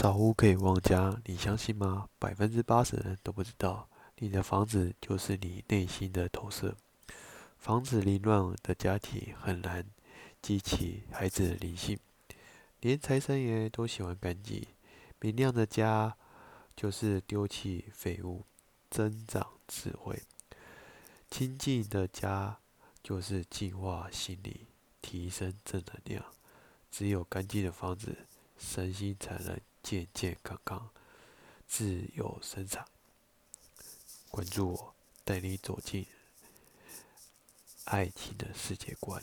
少屋可以旺家，你相信吗？百分之八十的人都不知道，你的房子就是你内心的投射。房子凌乱的家庭很难激起孩子的灵性，连财神爷都喜欢干净。明亮的家就是丢弃废物，增长智慧；清净的家就是净化心理，提升正能量。只有干净的房子，身心才能。健健康康，自由生长。关注我，带你走进爱情的世界观。